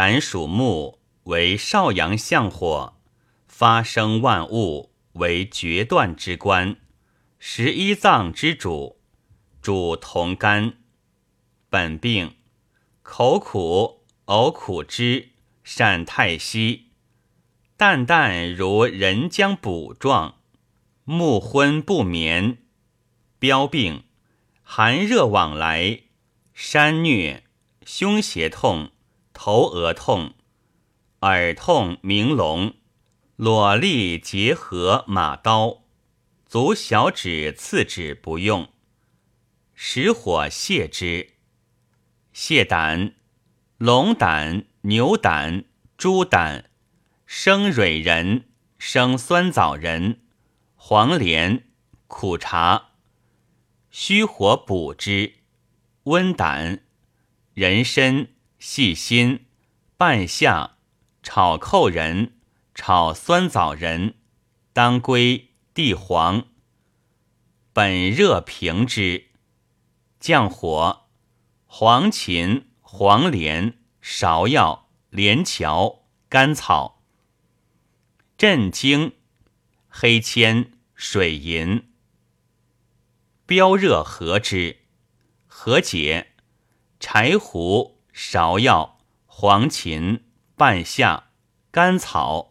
胆属木，为少阳相火，发生万物，为决断之官，十一脏之主，主同肝。本病，口苦，呕苦汁，善太息，淡淡如人将补状，目昏不眠。标病，寒热往来，山疟，胸胁痛。头额痛，耳痛，鸣聋，裸力结合马刀，足小指、次指不用，实火泻之。泻胆，龙胆、牛胆、猪胆，生蕊仁、生酸枣仁、黄连、苦茶，虚火补之。温胆，人参。细心，半夏，炒扣仁，炒酸枣仁，当归、地黄。本热平之，降火。黄芩、黄连、芍药、连翘、甘草。镇惊，黑铅、水银。标热和之，和解。柴胡。芍药、黄芩、半夏、甘草。